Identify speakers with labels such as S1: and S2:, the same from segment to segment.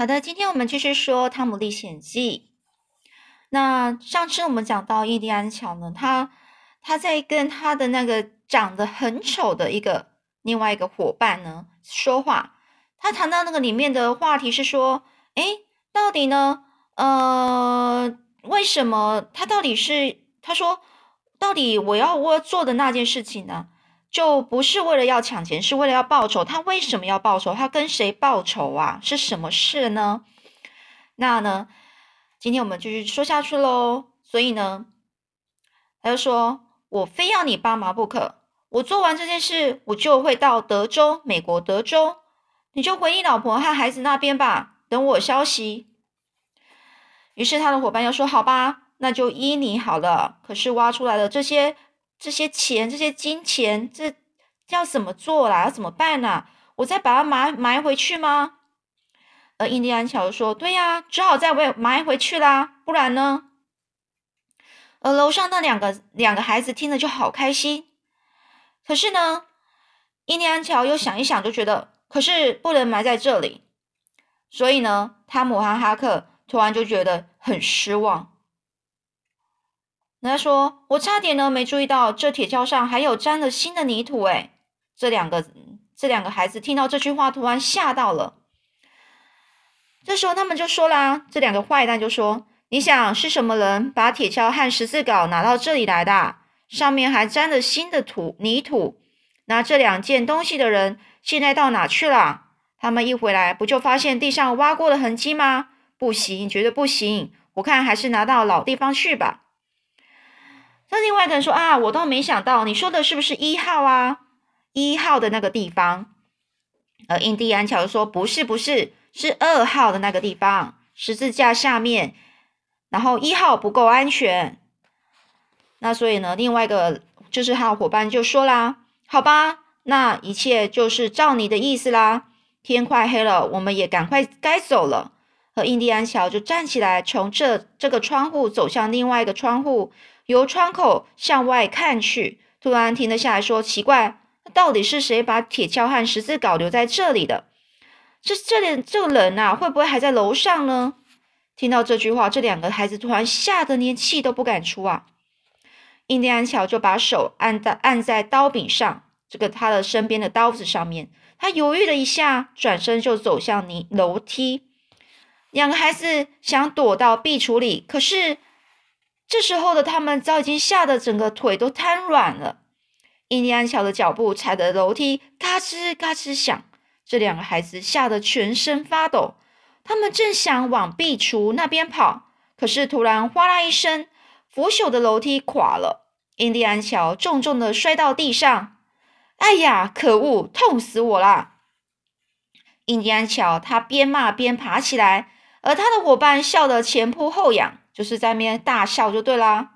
S1: 好的，今天我们继续说《汤姆历险记》。那上次我们讲到印第安乔呢，他他在跟他的那个长得很丑的一个另外一个伙伴呢说话。他谈到那个里面的话题是说，哎，到底呢？呃，为什么他到底是他说，到底我要我做的那件事情呢？就不是为了要抢钱，是为了要报仇。他为什么要报仇？他跟谁报仇啊？是什么事呢？那呢？今天我们继续说下去喽。所以呢，他就说：“我非要你帮忙不可。我做完这件事，我就会到德州，美国德州。你就回你老婆和孩子那边吧，等我消息。”于是他的伙伴又说：“好吧，那就依你好了。可是挖出来的这些……”这些钱，这些金钱，这要怎么做啦？要怎么办呢？我再把它埋埋回去吗？而印第安乔说：“对呀，只好再埋埋回去啦，不然呢？”而楼上那两个两个孩子听了就好开心。可是呢，印第安乔又想一想，就觉得可是不能埋在这里。所以呢，汤姆和哈克突然就觉得很失望。他说：“我差点呢，没注意到这铁锹上还有沾了新的泥土。”哎，这两个这两个孩子听到这句话，突然吓到了。这时候他们就说啦：“这两个坏蛋就说，你想是什么人把铁锹和十字镐拿到这里来的？上面还沾了新的土泥土。拿这两件东西的人现在到哪去了？他们一回来，不就发现地上挖过的痕迹吗？不行，绝对不行！我看还是拿到老地方去吧。”那另外一个人说：“啊，我倒没想到，你说的是不是一号啊？一号的那个地方。”而印第安乔说：“不是，不是，是二号的那个地方，十字架下面。然后一号不够安全。那所以呢，另外一个就是他的伙伴就说啦：‘好吧，那一切就是照你的意思啦。天快黑了，我们也赶快该走了。’和印第安乔就站起来，从这这个窗户走向另外一个窗户。”由窗口向外看去，突然停了下来，说：“奇怪，到底是谁把铁锹和十字镐留在这里的？这这里这个人呐，会不会还在楼上呢？”听到这句话，这两个孩子突然吓得连气都不敢出啊！印第安乔就把手按在按在刀柄上，这个他的身边的刀子上面。他犹豫了一下，转身就走向泥楼梯。两个孩子想躲到壁橱里，可是。这时候的他们早已经吓得整个腿都瘫软了。印第安乔的脚步踩的楼梯嘎吱嘎吱响，这两个孩子吓得全身发抖。他们正想往壁橱那边跑，可是突然哗啦一声，腐朽的楼梯垮了，印第安乔重重的摔到地上。哎呀，可恶，痛死我啦！印第安乔他边骂边爬起来，而他的伙伴笑得前扑后仰。就是在那边大笑就对啦，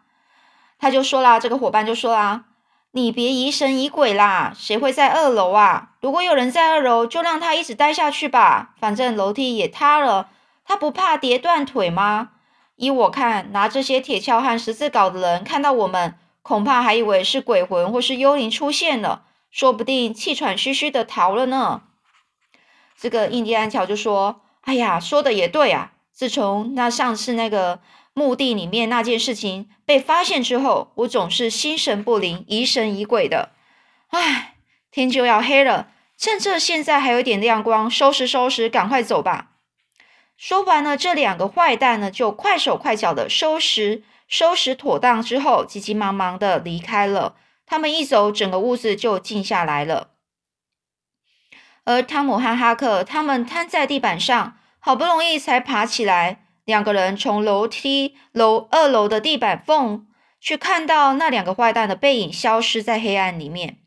S1: 他就说啦，这个伙伴就说啦，你别疑神疑鬼啦，谁会在二楼啊？如果有人在二楼，就让他一直待下去吧，反正楼梯也塌了，他不怕跌断腿吗？依我看，拿这些铁锹和十字镐的人看到我们，恐怕还以为是鬼魂或是幽灵出现了，说不定气喘吁吁的逃了呢。这个印第安乔就说：“哎呀，说的也对啊，自从那上次那个。”墓地里面那件事情被发现之后，我总是心神不宁、疑神疑鬼的。唉，天就要黑了，趁这现在还有点亮光，收拾收拾，赶快走吧。说完了，这两个坏蛋呢，就快手快脚的收拾收拾妥当之后，急急忙忙的离开了。他们一走，整个屋子就静下来了。而汤姆和哈克他们瘫在地板上，好不容易才爬起来。两个人从楼梯楼二楼的地板缝去看到那两个坏蛋的背影消失在黑暗里面。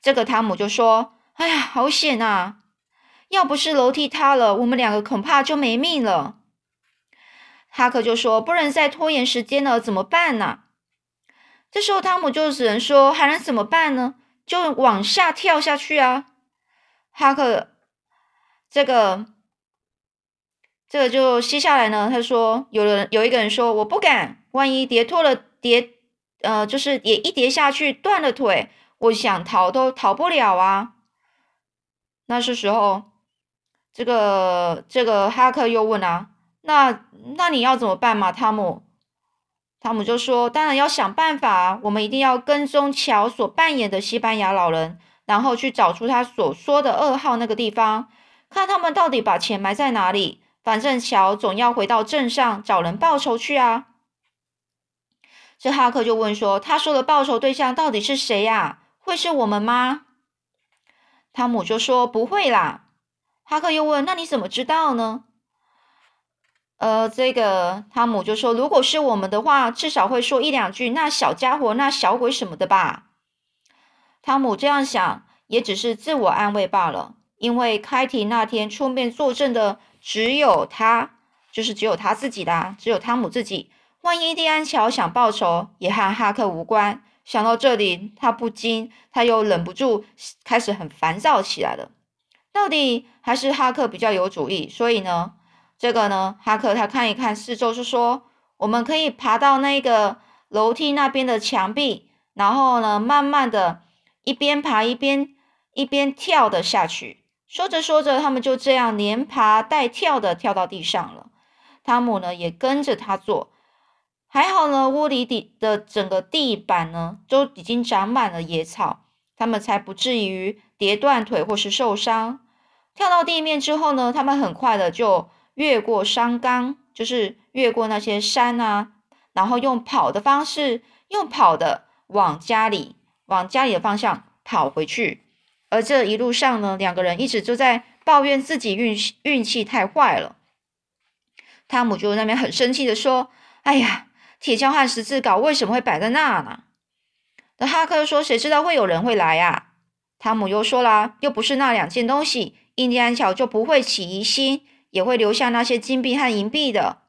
S1: 这个汤姆就说：“哎呀，好险啊！要不是楼梯塌了，我们两个恐怕就没命了。”哈克就说：“不能再拖延时间了，怎么办呢？”这时候汤姆就只能说：“还能怎么办呢？就往下跳下去啊！”哈克，这个。这个就接下来呢，他说，有人有一个人说，我不敢，万一跌脱了，跌，呃，就是也一跌下去断了腿，我想逃都逃不了啊。那是时候，这个这个哈克又问啊，那那你要怎么办嘛？汤姆，汤姆就说，当然要想办法，我们一定要跟踪乔所扮演的西班牙老人，然后去找出他所说的二号那个地方，看他们到底把钱埋在哪里。反正乔总要回到镇上找人报仇去啊。这哈克就问说：“他说的报仇对象到底是谁呀？会是我们吗？”汤姆就说：“不会啦。”哈克又问：“那你怎么知道呢？”呃，这个汤姆就说：“如果是我们的话，至少会说一两句‘那小家伙’‘那小鬼’什么的吧。”汤姆这样想，也只是自我安慰罢了，因为开庭那天出面作证的只有他，就是只有他自己的，只有汤姆自己。万一蒂安乔想报仇，也和哈克无关。想到这里，他不禁，他又忍不住开始很烦躁起来了。到底还是哈克比较有主意，所以呢，这个呢，哈克他看一看四周，就说：“我们可以爬到那个楼梯那边的墙壁，然后呢，慢慢的一边爬一边一边跳的下去。”说着说着，他们就这样连爬带跳的跳到地上了。汤姆呢，也跟着他做。还好呢，屋里底的整个地板呢都已经长满了野草，他们才不至于跌断腿或是受伤。跳到地面之后呢，他们很快的就越过山岗，就是越过那些山啊，然后用跑的方式，用跑的往家里，往家里的方向跑回去。而这一路上呢，两个人一直都在抱怨自己运气运气太坏了。汤姆就那边很生气的说：“哎呀！”铁锹和十字镐为什么会摆在那呢？那哈克说：“谁知道会有人会来呀？”汤姆又说啦：“又不是那两件东西，印第安乔就不会起疑心，也会留下那些金币和银币的。”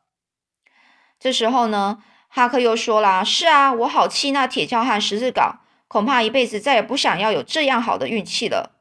S1: 这时候呢，哈克又说啦：“是啊，我好气那铁锹和十字镐，恐怕一辈子再也不想要有这样好的运气了，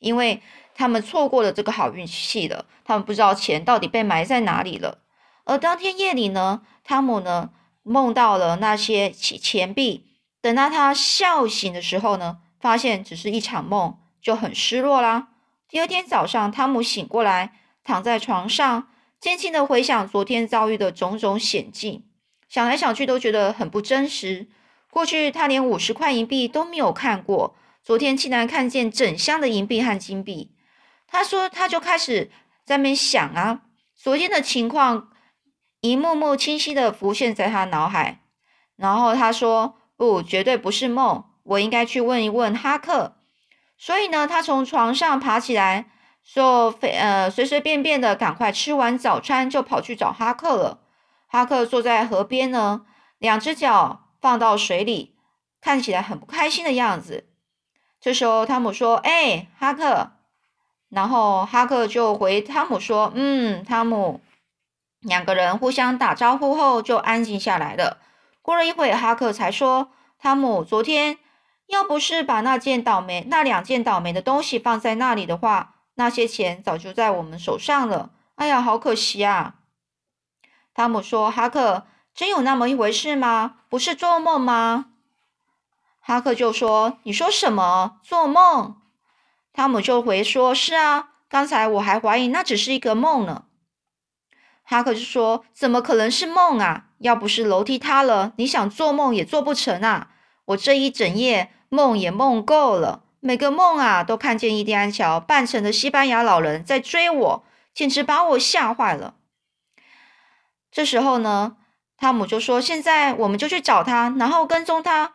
S1: 因为他们错过了这个好运气了。他们不知道钱到底被埋在哪里了。而当天夜里呢，汤姆呢？梦到了那些钱钱币，等到他笑醒的时候呢，发现只是一场梦，就很失落啦。第二天早上，汤姆醒过来，躺在床上，渐渐的回想昨天遭遇的种种险境，想来想去都觉得很不真实。过去他连五十块银币都没有看过，昨天竟然看见整箱的银币和金币。他说，他就开始在那想啊，昨天的情况。一幕幕清晰的浮现在他脑海，然后他说：“不，绝对不是梦，我应该去问一问哈克。”所以呢，他从床上爬起来，说：“非呃，随随便便的，赶快吃完早餐就跑去找哈克了。”哈克坐在河边呢，两只脚放到水里，看起来很不开心的样子。这时候，汤姆说：“哎，哈克。”然后哈克就回汤姆说：“嗯，汤姆。”两个人互相打招呼后，就安静下来了。过了一会，哈克才说：“汤姆，昨天要不是把那件倒霉、那两件倒霉的东西放在那里的话，那些钱早就在我们手上了。哎呀，好可惜啊！”汤姆说：“哈克，真有那么一回事吗？不是做梦吗？”哈克就说：“你说什么？做梦？”汤姆就回说：“是啊，刚才我还怀疑那只是一个梦呢。”哈克就说：“怎么可能是梦啊？要不是楼梯塌了，你想做梦也做不成啊！我这一整夜梦也梦够了，每个梦啊都看见伊蒂安乔扮成的西班牙老人在追我，简直把我吓坏了。”这时候呢，汤姆就说：“现在我们就去找他，然后跟踪他，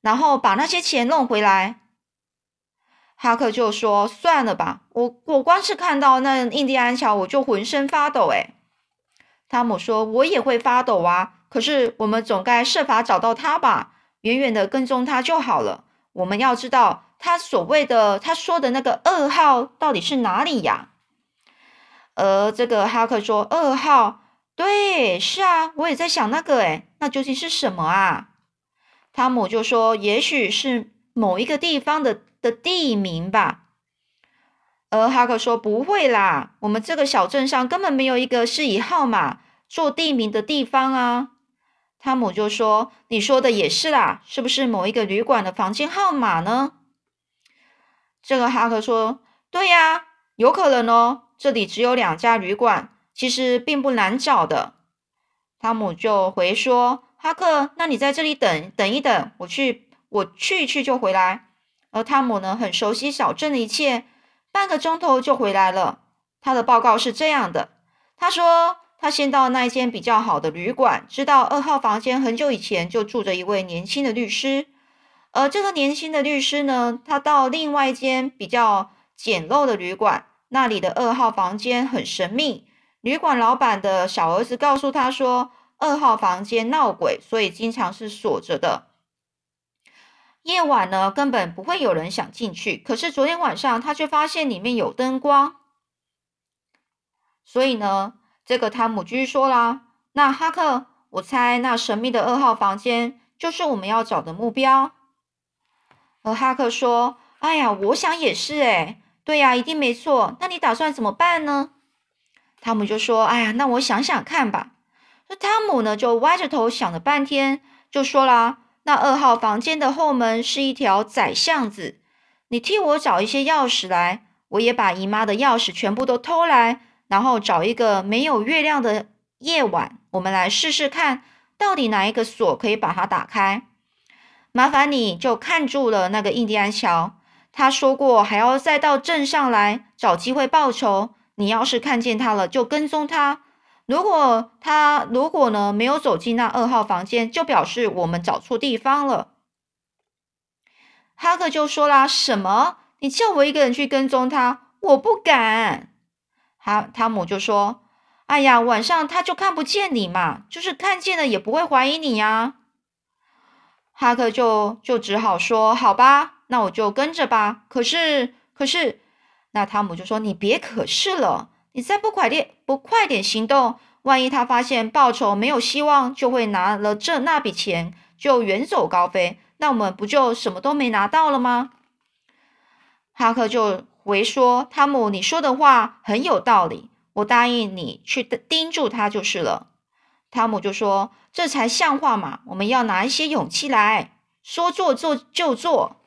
S1: 然后把那些钱弄回来。”哈克就说：“算了吧，我我光是看到那印第安桥，我就浑身发抖。”诶汤姆说：“我也会发抖啊，可是我们总该设法找到他吧，远远的跟踪他就好了。我们要知道他所谓的他说的那个二号到底是哪里呀？”而这个哈克说：“二号，对，是啊，我也在想那个，诶那究竟是什么啊？”汤姆就说：“也许是某一个地方的的地名吧。”而哈克说：“不会啦，我们这个小镇上根本没有一个是以号码做地名的地方啊。”汤姆就说：“你说的也是啦，是不是某一个旅馆的房间号码呢？”这个哈克说：“对呀，有可能哦。这里只有两家旅馆，其实并不难找的。汤姆就回说：“哈克，那你在这里等等一等，我去，我去一去就回来。”而汤姆呢，很熟悉小镇的一切，半个钟头就回来了。他的报告是这样的：他说他先到那一间比较好的旅馆，知道二号房间很久以前就住着一位年轻的律师。而这个年轻的律师呢，他到另外一间比较简陋的旅馆，那里的二号房间很神秘。旅馆老板的小儿子告诉他说，二号房间闹鬼，所以经常是锁着的。夜晚呢，根本不会有人想进去。可是昨天晚上，他却发现里面有灯光。所以呢，这个汤姆继续说啦：“那哈克，我猜那神秘的二号房间就是我们要找的目标。”而哈克说：“哎呀，我想也是，诶，对呀，一定没错。那你打算怎么办呢？”汤姆就说：“哎呀，那我想想看吧。”那汤姆呢，就歪着头想了半天，就说啦：“那二号房间的后门是一条窄巷子，你替我找一些钥匙来，我也把姨妈的钥匙全部都偷来，然后找一个没有月亮的夜晚，我们来试试看，到底哪一个锁可以把它打开。麻烦你就看住了那个印第安乔，他说过还要再到镇上来找机会报仇。”你要是看见他了，就跟踪他。如果他如果呢没有走进那二号房间，就表示我们找错地方了。哈克就说啦：“什么？你叫我一个人去跟踪他？我不敢。”哈汤姆就说：“哎呀，晚上他就看不见你嘛，就是看见了也不会怀疑你呀。”哈克就就只好说：“好吧，那我就跟着吧。”可是，可是。那汤姆就说：“你别可是了，你再不快点不快点行动，万一他发现报酬没有希望，就会拿了这那笔钱就远走高飞，那我们不就什么都没拿到了吗？”哈克就回说：“汤姆，你说的话很有道理，我答应你去盯住他就是了。”汤姆就说：“这才像话嘛，我们要拿一些勇气来说做做就做。”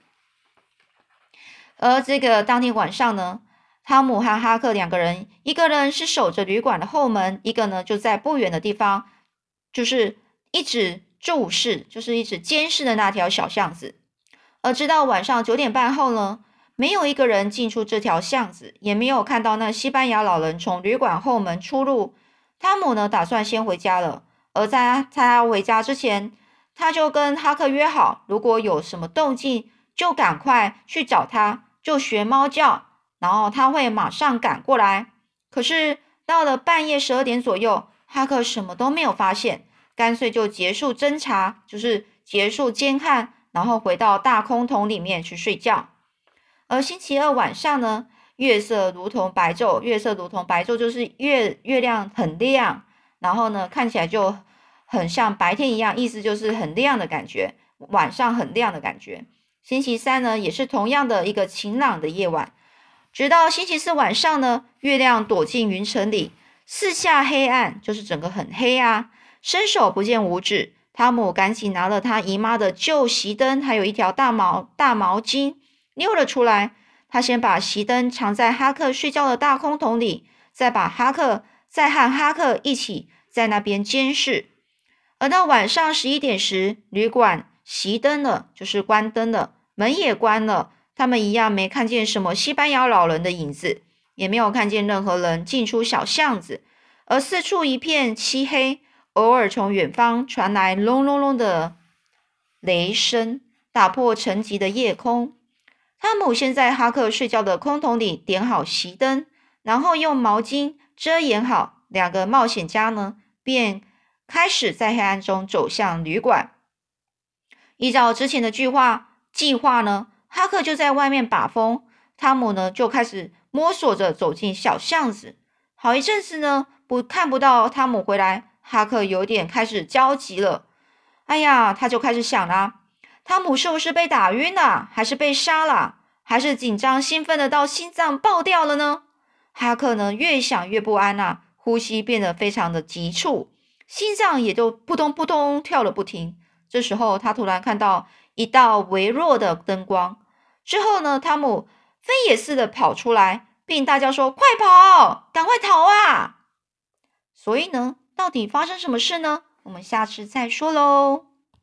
S1: 而这个当天晚上呢，汤姆和哈克两个人，一个人是守着旅馆的后门，一个呢就在不远的地方，就是一直注视，就是一直监视的那条小巷子。而直到晚上九点半后呢，没有一个人进出这条巷子，也没有看到那西班牙老人从旅馆后门出入。汤姆呢打算先回家了，而在在他回家之前，他就跟哈克约好，如果有什么动静，就赶快去找他。就学猫叫，然后他会马上赶过来。可是到了半夜十二点左右，哈克什么都没有发现，干脆就结束侦查，就是结束监看，然后回到大空桶里面去睡觉。而星期二晚上呢，月色如同白昼，月色如同白昼就是月月亮很亮，然后呢看起来就很像白天一样，意思就是很亮的感觉，晚上很亮的感觉。星期三呢，也是同样的一个晴朗的夜晚，直到星期四晚上呢，月亮躲进云层里，四下黑暗，就是整个很黑啊，伸手不见五指。汤姆赶紧拿了他姨妈的旧席灯，还有一条大毛大毛巾，溜了出来。他先把席灯藏在哈克睡觉的大空桶里，再把哈克再和哈克一起在那边监视。而到晚上十一点时，旅馆熄灯了，就是关灯了。门也关了，他们一样没看见什么西班牙老人的影子，也没有看见任何人进出小巷子，而四处一片漆黑，偶尔从远方传来隆隆隆的雷声，打破沉寂的夜空。汤姆先在哈克睡觉的空桶里点好熄灯，然后用毛巾遮掩好。两个冒险家呢，便开始在黑暗中走向旅馆。依照之前的计划。计划呢？哈克就在外面把风，汤姆呢就开始摸索着走进小巷子。好一阵子呢，不看不到汤姆回来，哈克有点开始焦急了。哎呀，他就开始想啦：汤姆是不是被打晕了，还是被杀了，还是紧张兴奋的到心脏爆掉了呢？哈克呢越想越不安呐，呼吸变得非常的急促，心脏也就扑通扑通跳了不停。这时候，他突然看到。一道微弱的灯光之后呢，汤姆飞也似的跑出来，并大叫说：“快跑，赶快逃啊！”所以呢，到底发生什么事呢？我们下次再说喽。